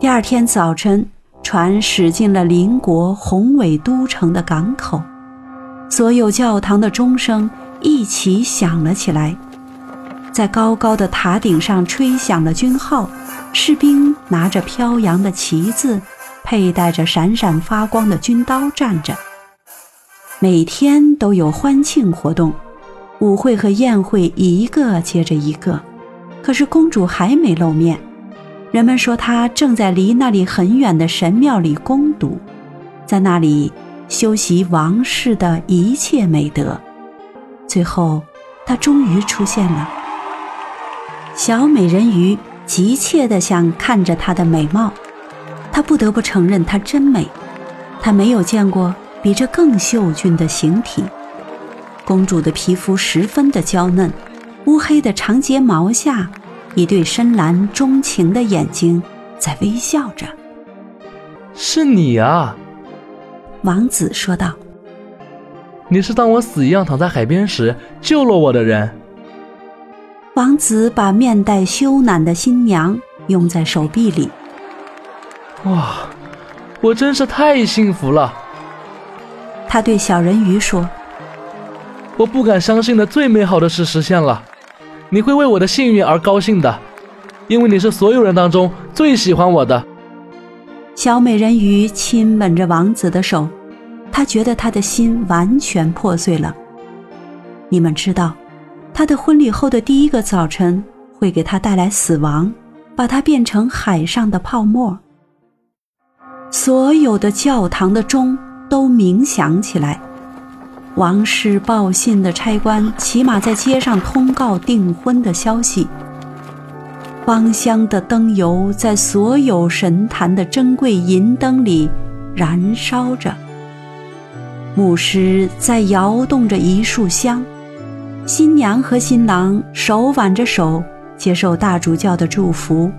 第二天早晨，船驶进了邻国宏伟都城的港口，所有教堂的钟声一起响了起来，在高高的塔顶上吹响了军号，士兵拿着飘扬的旗子，佩戴着闪闪发光的军刀站着。每天都有欢庆活动，舞会和宴会一个接着一个，可是公主还没露面。人们说他正在离那里很远的神庙里攻读，在那里修习王室的一切美德。最后，他终于出现了。小美人鱼急切地想看着她的美貌，她不得不承认她真美。她没有见过。比这更秀俊的形体，公主的皮肤十分的娇嫩，乌黑的长睫毛下，一对深蓝钟情的眼睛在微笑着。是你啊，王子说道。你是当我死一样躺在海边时救了我的人。王子把面带羞赧的新娘拥在手臂里。哇，我真是太幸福了。他对小人鱼说：“我不敢相信的最美好的事实现了，你会为我的幸运而高兴的，因为你是所有人当中最喜欢我的。”小美人鱼亲吻着王子的手，她觉得他的心完全破碎了。你们知道，他的婚礼后的第一个早晨会给他带来死亡，把他变成海上的泡沫。所有的教堂的钟。都鸣响起来，王室报信的差官骑马在街上通告订婚的消息。芳香的灯油在所有神坛的珍贵银灯里燃烧着。牧师在摇动着一束香，新娘和新郎手挽着手接受大主教的祝福。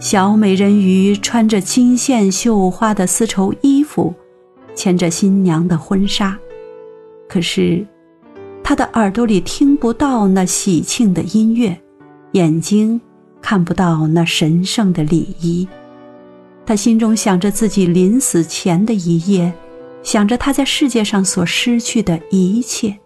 小美人鱼穿着金线绣花的丝绸衣服。牵着新娘的婚纱，可是，他的耳朵里听不到那喜庆的音乐，眼睛看不到那神圣的礼仪。他心中想着自己临死前的一夜，想着他在世界上所失去的一切。